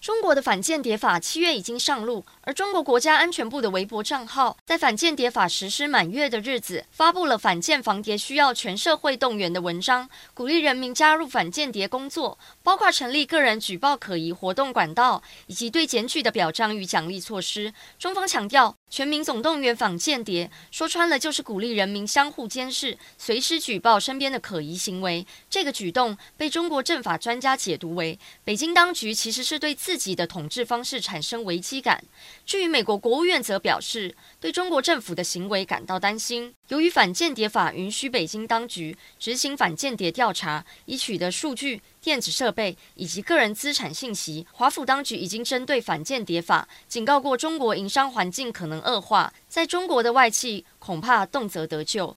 中国的反间谍法七月已经上路，而中国国家安全部的微博账号在反间谍法实施满月的日子，发布了反间防谍需要全社会动员的文章，鼓励人民加入反间谍工作，包括成立个人举报可疑活动管道，以及对检举的表彰与奖励措施。中方强调，全民总动员反间谍，说穿了就是鼓励人民相互监视，随时举报身边的可疑行为。这个举动被中国政法专家解读为，北京当局其实是对自自己的统治方式产生危机感。至于美国国务院则表示，对中国政府的行为感到担心。由于反间谍法允许北京当局执行反间谍调查，以取得数据、电子设备以及个人资产信息，华府当局已经针对反间谍法警告过中国营商环境可能恶化，在中国的外企恐怕动辄得救。